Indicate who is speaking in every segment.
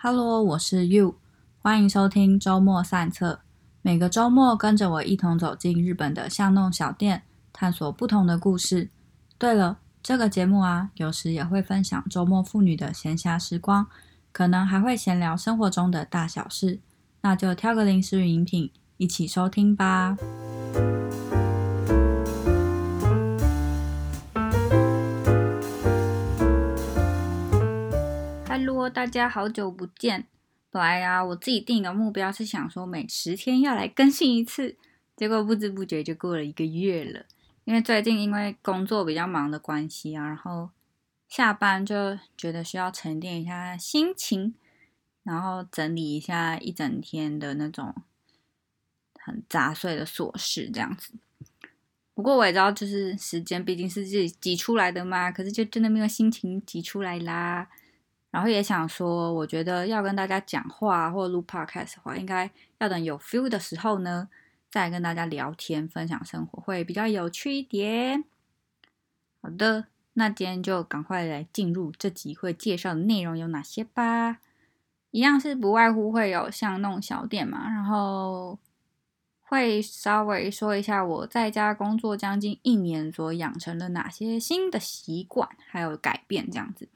Speaker 1: Hello，我是 You，欢迎收听周末散策。每个周末跟着我一同走进日本的巷弄小店，探索不同的故事。对了，这个节目啊，有时也会分享周末妇女的闲暇时光，可能还会闲聊生活中的大小事。那就挑个零食饮品，一起收听吧。Hello，大家好久不见。本来啊，我自己定的目标是想说每十天要来更新一次，结果不知不觉就过了一个月了。因为最近因为工作比较忙的关系啊，然后下班就觉得需要沉淀一下心情，然后整理一下一整天的那种很杂碎的琐事这样子。不过我也知道，就是时间毕竟是自己挤出来的嘛，可是就真的没有心情挤出来啦。然后也想说，我觉得要跟大家讲话或录 podcast 的话，应该要等有 feel 的时候呢，再跟大家聊天、分享生活，会比较有趣一点。好的，那今天就赶快来进入这集会介绍的内容有哪些吧。一样是不外乎会有像那种小店嘛，然后会稍微说一下我在家工作将近一年所养成了哪些新的习惯，还有改变这样子。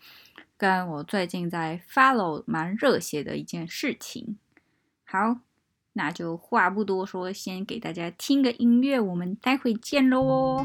Speaker 1: 跟我最近在 follow 蛮热血的一件事情，好，那就话不多说，先给大家听个音乐，我们待会见喽。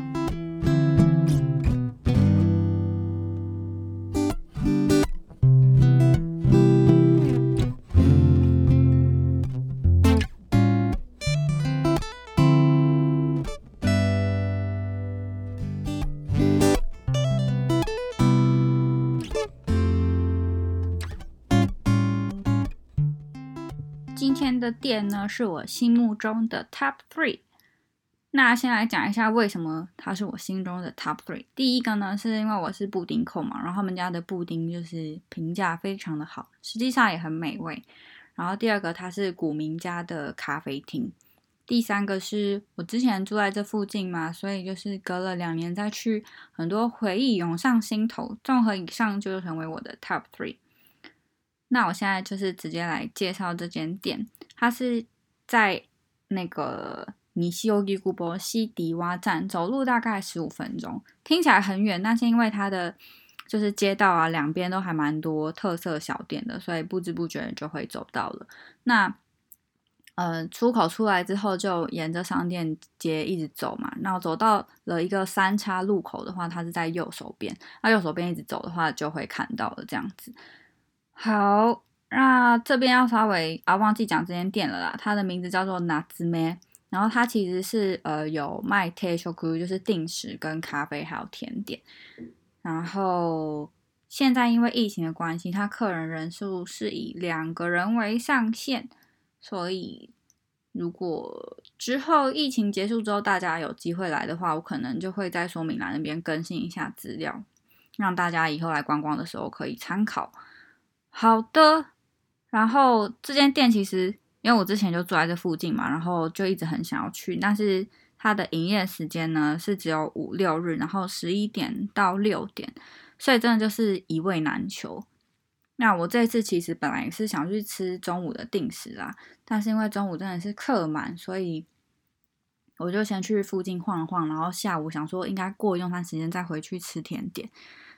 Speaker 1: 的店呢，是我心目中的 Top Three。那先来讲一下为什么它是我心中的 Top Three。第一个呢，是因为我是布丁控嘛，然后他们家的布丁就是评价非常的好，实际上也很美味。然后第二个，它是古民家的咖啡厅。第三个是我之前住在这附近嘛，所以就是隔了两年再去，很多回忆涌上心头。综合以上，就成为我的 Top Three。那我现在就是直接来介绍这间店，它是在那个尼西欧吉古博西迪洼站，走路大概十五分钟，听起来很远，但是因为它的就是街道啊，两边都还蛮多特色小店的，所以不知不觉就会走到了。那呃，出口出来之后，就沿着商店街一直走嘛，那走到了一个三叉路口的话，它是在右手边，那右手边一直走的话，就会看到了这样子。好，那这边要稍微啊忘记讲这间店了啦。它的名字叫做拿兹咩，然后它其实是呃有卖 t a s h o k u 就是定时跟咖啡还有甜点。然后现在因为疫情的关系，它客人人数是以两个人为上限，所以如果之后疫情结束之后大家有机会来的话，我可能就会在说明栏那边更新一下资料，让大家以后来观光的时候可以参考。好的，然后这间店其实因为我之前就住在这附近嘛，然后就一直很想要去，但是它的营业时间呢是只有五六日，然后十一点到六点，所以真的就是一位难求。那我这次其实本来是想去吃中午的定时啦，但是因为中午真的是客满，所以我就先去附近晃一晃，然后下午想说应该过用餐时间再回去吃甜点。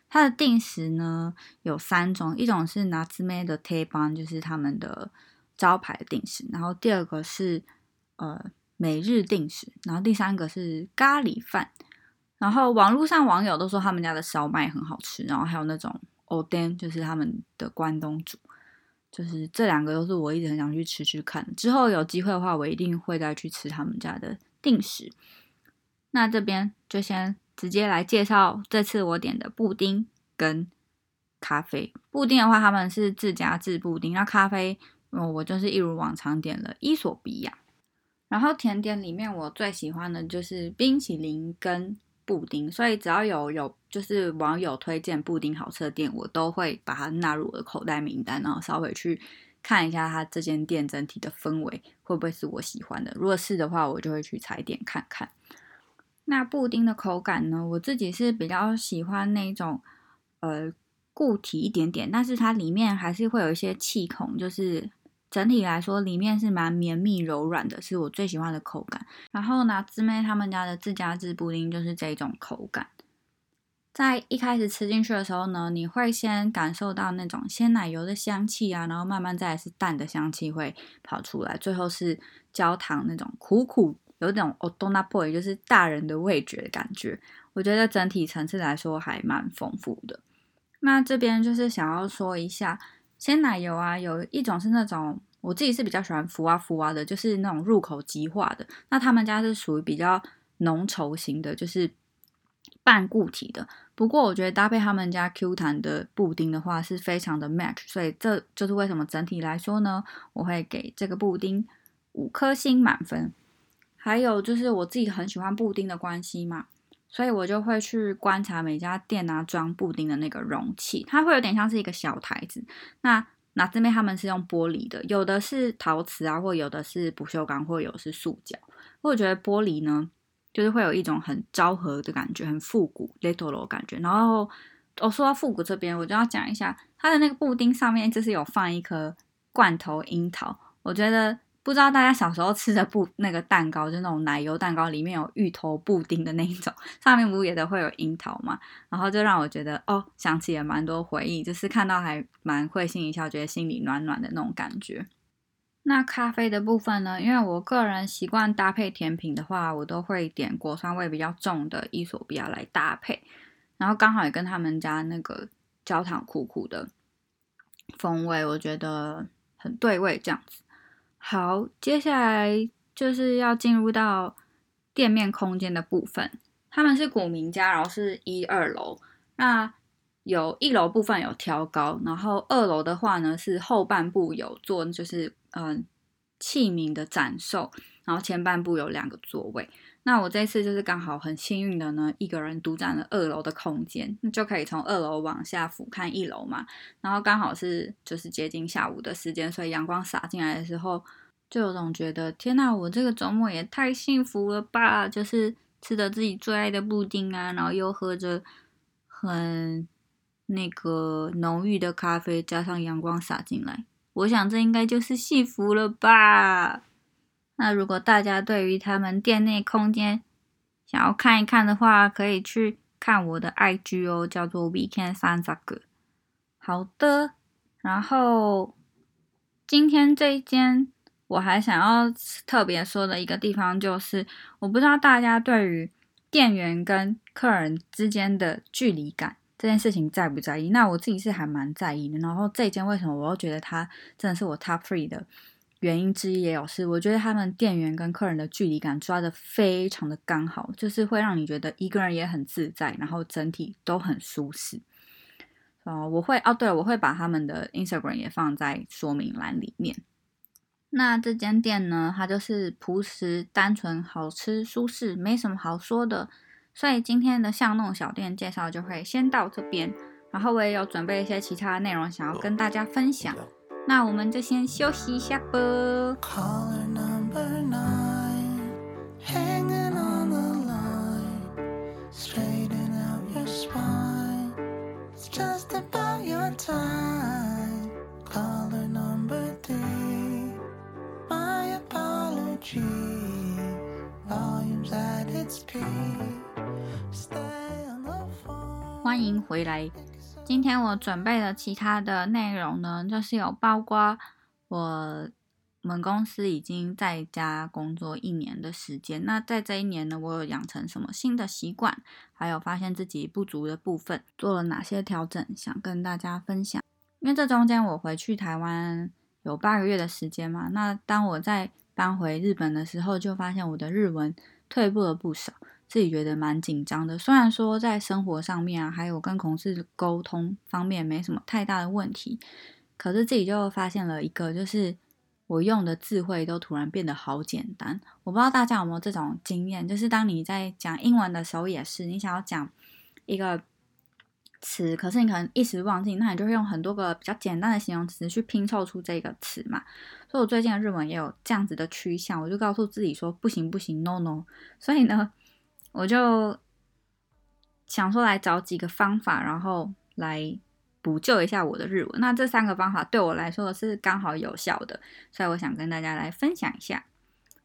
Speaker 1: 它的定时呢有三种，一种是拿兹梅的 t a b a 就是他们的招牌定时，然后第二个是呃每日定时，然后第三个是咖喱饭。然后网络上网友都说他们家的烧麦很好吃，然后还有那种 oden 就是他们的关东煮，就是这两个都是我一直很想去吃吃看。之后有机会的话，我一定会再去吃他们家的定时。那这边就先。直接来介绍这次我点的布丁跟咖啡。布丁的话，他们是自家制布丁；那咖啡，我，我就是一如往常点了伊索比亚。然后甜点里面，我最喜欢的就是冰淇淋跟布丁。所以只要有有就是网友推荐布丁好吃的店，我都会把它纳入我的口袋名单，然后稍微去看一下它这间店整体的氛围会不会是我喜欢的。如果是的话，我就会去踩点看看。那布丁的口感呢？我自己是比较喜欢那种，呃，固体一点点，但是它里面还是会有一些气孔，就是整体来说里面是蛮绵密柔软的，是我最喜欢的口感。然后呢，姊妹他们家的自家制布丁就是这种口感。在一开始吃进去的时候呢，你会先感受到那种鲜奶油的香气啊，然后慢慢再是蛋的香气会跑出来，最后是焦糖那种苦苦有种 o d o n a boy 就是大人的味觉的感觉。我觉得整体层次来说还蛮丰富的。那这边就是想要说一下鲜奶油啊，有一种是那种我自己是比较喜欢浮啊浮啊的，就是那种入口即化的。那他们家是属于比较浓稠型的，就是半固体的。不过我觉得搭配他们家 Q 弹的布丁的话是非常的 match，所以这就是为什么整体来说呢，我会给这个布丁五颗星满分。还有就是我自己很喜欢布丁的关系嘛，所以我就会去观察每家店啊装布丁的那个容器，它会有点像是一个小台子。那那这边他们是用玻璃的，有的是陶瓷啊，或有的是不锈钢，或有的是塑胶。我觉得玻璃呢。就是会有一种很昭和的感觉，很复古 little 感觉。然后我说到复古这边，我就要讲一下它的那个布丁上面就是有放一颗罐头樱桃。我觉得不知道大家小时候吃的布那个蛋糕，就那种奶油蛋糕，里面有芋头布丁的那一种，上面不也都会有樱桃嘛？然后就让我觉得哦，想起了蛮多回忆，就是看到还蛮会心一笑，觉得心里暖暖的那种感觉。那咖啡的部分呢？因为我个人习惯搭配甜品的话，我都会点果酸味比较重的伊索比亚来搭配，然后刚好也跟他们家那个焦糖苦苦的风味，我觉得很对味。这样子，好，接下来就是要进入到店面空间的部分。他们是古名家，然后是一二楼。那有一楼部分有挑高，然后二楼的话呢是后半部有做，就是嗯器皿的展售，然后前半部有两个座位。那我这次就是刚好很幸运的呢，一个人独占了二楼的空间，那就可以从二楼往下俯瞰一楼嘛。然后刚好是就是接近下午的时间，所以阳光洒进来的时候，就有种觉得天呐，我这个周末也太幸福了吧！就是吃着自己最爱的布丁啊，然后又喝着很。那个浓郁的咖啡加上阳光洒进来，我想这应该就是幸福了吧。那如果大家对于他们店内空间想要看一看的话，可以去看我的 IG 哦，叫做 Weekend 三十个。好的，然后今天这一间我还想要特别说的一个地方就是，我不知道大家对于店员跟客人之间的距离感。这件事情在不在意？那我自己是还蛮在意的。然后这间为什么我又觉得它真的是我 top three 的原因之一，也有是我觉得他们店员跟客人的距离感抓的非常的刚好，就是会让你觉得一个人也很自在，然后整体都很舒适。哦，我会哦，对，我会把他们的 Instagram 也放在说明栏里面。那这间店呢，它就是朴实、单纯、好吃、舒适，没什么好说的。所以今天的巷弄小店介绍就会先到这边，然后我也有准备一些其他内容想要跟大家分享，那我们就先休息一下吧。欢迎回来。今天我准备了其他的内容呢，就是有包括我们公司已经在家工作一年的时间。那在这一年呢，我有养成什么新的习惯，还有发现自己不足的部分，做了哪些调整，想跟大家分享。因为这中间我回去台湾有八个月的时间嘛，那当我在搬回日本的时候，就发现我的日文退步了不少。自己觉得蛮紧张的，虽然说在生活上面啊，还有跟同事沟通方面没什么太大的问题，可是自己就发现了一个，就是我用的智慧都突然变得好简单。我不知道大家有没有这种经验，就是当你在讲英文的时候也是，你想要讲一个词，可是你可能一时忘记，那你就会用很多个比较简单的形容词去拼凑出这个词嘛。所以我最近的日文也有这样子的趋向，我就告诉自己说不行不行，no no。所以呢。我就想说来找几个方法，然后来补救一下我的日文。那这三个方法对我来说是刚好有效的，所以我想跟大家来分享一下。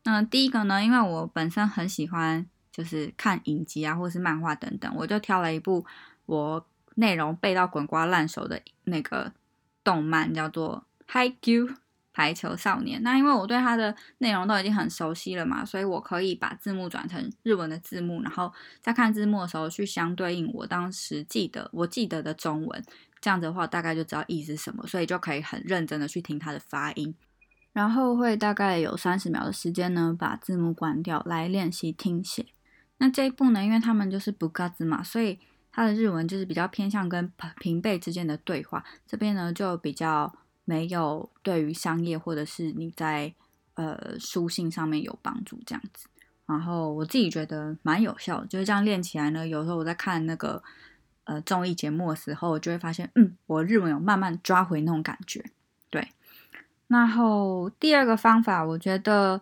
Speaker 1: 那第一个呢，因为我本身很喜欢就是看影集啊，或是漫画等等，我就挑了一部我内容背到滚瓜烂熟的那个动漫，叫做《High Q》。排球少年，那因为我对它的内容都已经很熟悉了嘛，所以我可以把字幕转成日文的字幕，然后在看字幕的时候去相对应我当时记得我记得的中文，这样子的话大概就知道意思什么，所以就可以很认真的去听它的发音，然后会大概有三十秒的时间呢，把字幕关掉来练习听写。那这一步呢，因为他们就是不嘎子嘛，所以它的日文就是比较偏向跟平辈之间的对话，这边呢就比较。没有对于商业或者是你在呃书信上面有帮助这样子，然后我自己觉得蛮有效的，就是这样练起来呢。有时候我在看那个呃综艺节目的时候，我就会发现，嗯，我日文有慢慢抓回那种感觉。对，然后第二个方法，我觉得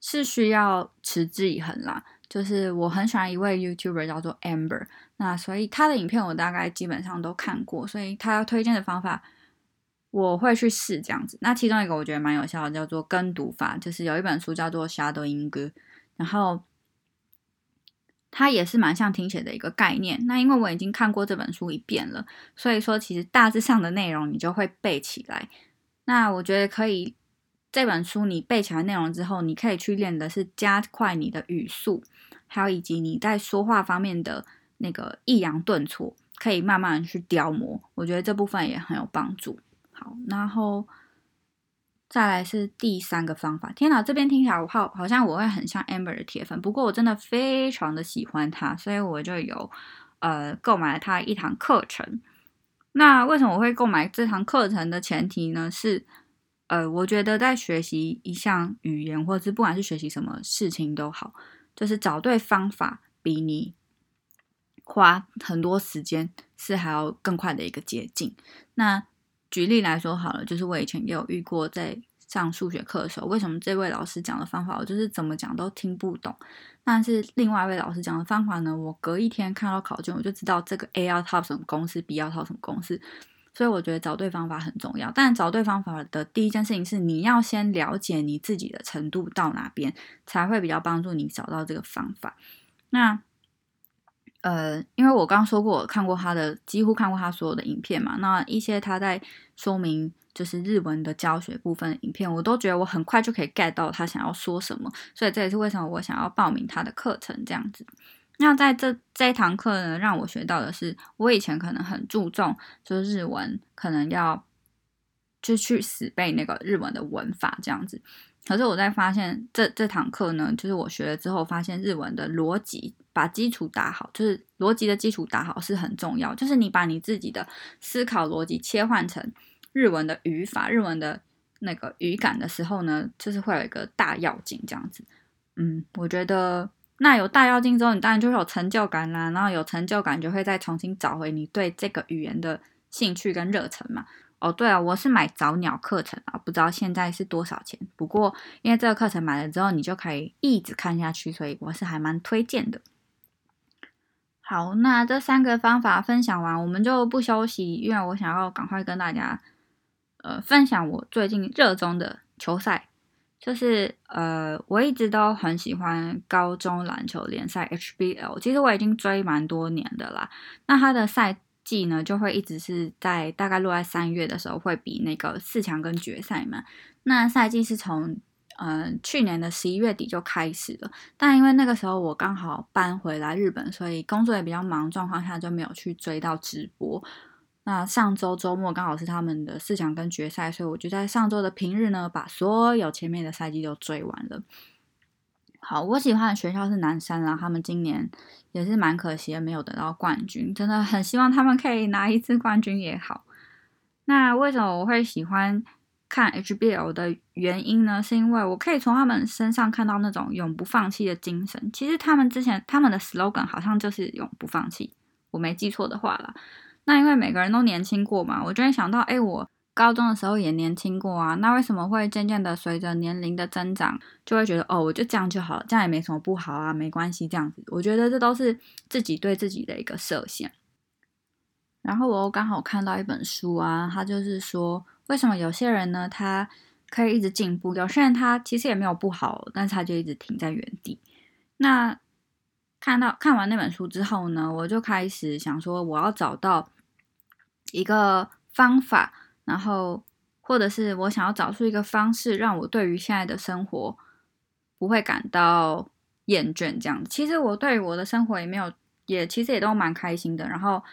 Speaker 1: 是需要持之以恒啦。就是我很喜欢一位 YouTuber 叫做 Amber，那所以他的影片我大概基本上都看过，所以他要推荐的方法。我会去试这样子，那其中一个我觉得蛮有效的，叫做跟读法，就是有一本书叫做《Shadow 音歌》，然后它也是蛮像听写的一个概念。那因为我已经看过这本书一遍了，所以说其实大致上的内容你就会背起来。那我觉得可以，这本书你背起来内容之后，你可以去练的是加快你的语速，还有以及你在说话方面的那个抑扬顿挫，可以慢慢去雕磨。我觉得这部分也很有帮助。好，然后再来是第三个方法。天哪，这边听起来我好好像我会很像 Amber 的铁粉，不过我真的非常的喜欢他，所以我就有呃购买了他一堂课程。那为什么我会购买这堂课程的前提呢？是呃，我觉得在学习一项语言，或者是不管是学习什么事情都好，就是找对方法，比你花很多时间是还要更快的一个捷径。那举例来说好了，就是我以前也有遇过，在上数学课的时候，为什么这位老师讲的方法，我就是怎么讲都听不懂。但是另外一位老师讲的方法呢，我隔一天看到考卷，我就知道这个 A 要套什么公式，B 要套什么公式。所以我觉得找对方法很重要。但找对方法的第一件事情是，你要先了解你自己的程度到哪边，才会比较帮助你找到这个方法。那。呃，因为我刚刚说过，我看过他的，几乎看过他所有的影片嘛。那一些他在说明就是日文的教学部分的影片，我都觉得我很快就可以 get 到他想要说什么。所以这也是为什么我想要报名他的课程这样子。那在这这一堂课呢，让我学到的是，我以前可能很注重就是日文，可能要就去死背那个日文的文法这样子。可是我在发现这这堂课呢，就是我学了之后，发现日文的逻辑把基础打好，就是逻辑的基础打好是很重要。就是你把你自己的思考逻辑切换成日文的语法、日文的那个语感的时候呢，就是会有一个大要紧这样子。嗯，我觉得那有大要进之后，你当然就会有成就感啦。然后有成就感，就会再重新找回你对这个语言的兴趣跟热忱嘛。哦，对啊，我是买早鸟课程啊，不知道现在是多少钱。不过因为这个课程买了之后，你就可以一直看下去，所以我是还蛮推荐的。好，那这三个方法分享完，我们就不休息，因为我想要赶快跟大家呃分享我最近热衷的球赛，就是呃我一直都很喜欢高中篮球联赛 HBL，其实我已经追蛮多年的啦。那它的赛。季呢就会一直是在大概落在三月的时候会比那个四强跟决赛嘛。那赛季是从嗯去年的十一月底就开始了，但因为那个时候我刚好搬回来日本，所以工作也比较忙，状况下就没有去追到直播。那上周周末刚好是他们的四强跟决赛，所以我就在上周的平日呢把所有前面的赛季都追完了。好，我喜欢的学校是南山啦，他们今年也是蛮可惜的，没有得到冠军，真的很希望他们可以拿一次冠军也好。那为什么我会喜欢看 HBL 的原因呢？是因为我可以从他们身上看到那种永不放弃的精神。其实他们之前他们的 slogan 好像就是永不放弃，我没记错的话啦。那因为每个人都年轻过嘛，我就会想到，哎，我。高中的时候也年轻过啊，那为什么会渐渐的随着年龄的增长，就会觉得哦，我就这样就好了，这样也没什么不好啊，没关系这样子。我觉得这都是自己对自己的一个设限。然后我又刚好看到一本书啊，他就是说，为什么有些人呢，他可以一直进步，有些人他其实也没有不好，但是他就一直停在原地。那看到看完那本书之后呢，我就开始想说，我要找到一个方法，然后或者是我想要找出一个方式，让我对于现在的生活不会感到厌倦。这样子，其实我对于我的生活也没有，也其实也都蛮开心的，然后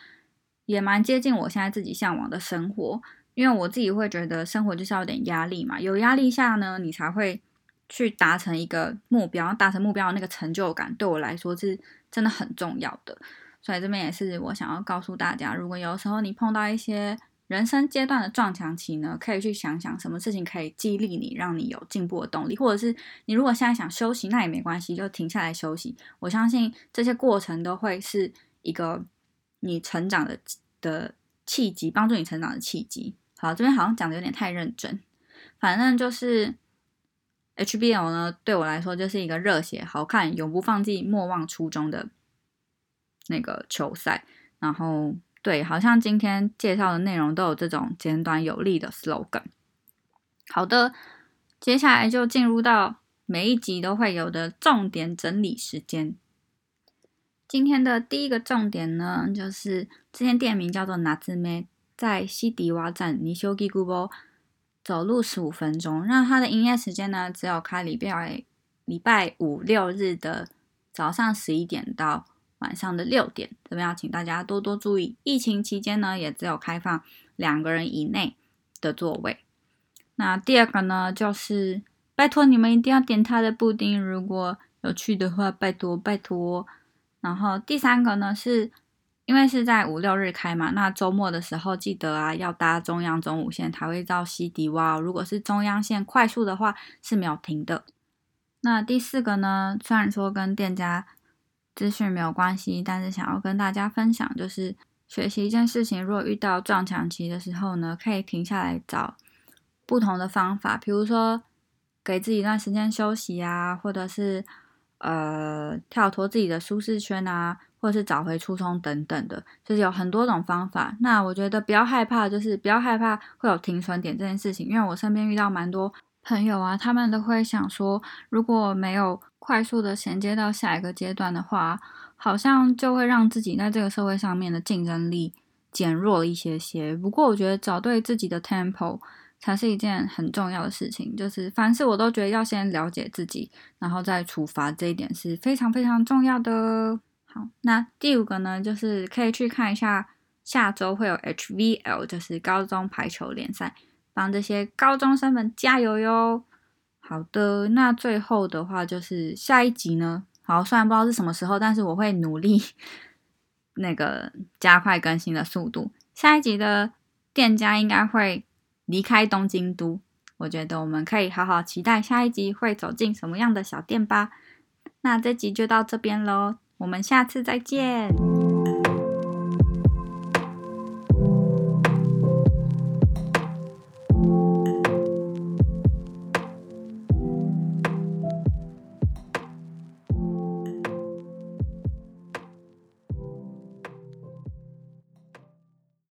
Speaker 1: 也蛮接近我现在自己向往的生活。因为我自己会觉得生活就是要有点压力嘛，有压力下呢，你才会。去达成一个目标，达成目标的那个成就感，对我来说是真的很重要的。所以这边也是我想要告诉大家，如果有时候你碰到一些人生阶段的撞墙期呢，可以去想想什么事情可以激励你，让你有进步的动力，或者是你如果现在想休息，那也没关系，就停下来休息。我相信这些过程都会是一个你成长的的契机，帮助你成长的契机。好，这边好像讲的有点太认真，反正就是。HBL 呢，对我来说就是一个热血、好看、永不放弃、莫忘初衷的那个球赛。然后，对，好像今天介绍的内容都有这种简短有力的 slogan。好的，接下来就进入到每一集都会有的重点整理时间。今天的第一个重点呢，就是这间店名叫做拿兹梅，在西迪瓦站尼修基古波。走路十五分钟，那它的营业时间呢？只有开礼拜礼拜五六日的早上十一点到晚上的六点。这边要请大家多多注意，疫情期间呢，也只有开放两个人以内的座位。那第二个呢，就是拜托你们一定要点他的布丁，如果有去的话，拜托拜托。然后第三个呢是。因为是在五六日开嘛，那周末的时候记得啊，要搭中央中午线才会到西迪哇。如果是中央线快速的话是没有停的。那第四个呢，虽然说跟店家资讯没有关系，但是想要跟大家分享，就是学习一件事情，如果遇到撞墙期的时候呢，可以停下来找不同的方法，比如说给自己一段时间休息啊，或者是呃跳脱自己的舒适圈啊。或者是找回初衷等等的，就是有很多种方法。那我觉得不要害怕，就是不要害怕会有停损点这件事情。因为我身边遇到蛮多朋友啊，他们都会想说，如果没有快速的衔接到下一个阶段的话，好像就会让自己在这个社会上面的竞争力减弱一些些。不过我觉得找对自己的 tempo 才是一件很重要的事情。就是凡事我都觉得要先了解自己，然后再出发，这一点是非常非常重要的。好，那第五个呢，就是可以去看一下下周会有 HVL，就是高中排球联赛，帮这些高中生们加油哟。好的，那最后的话就是下一集呢，好，虽然不知道是什么时候，但是我会努力那个加快更新的速度。下一集的店家应该会离开东京都，我觉得我们可以好好期待下一集会走进什么样的小店吧。那这集就到这边喽。我们下次再见。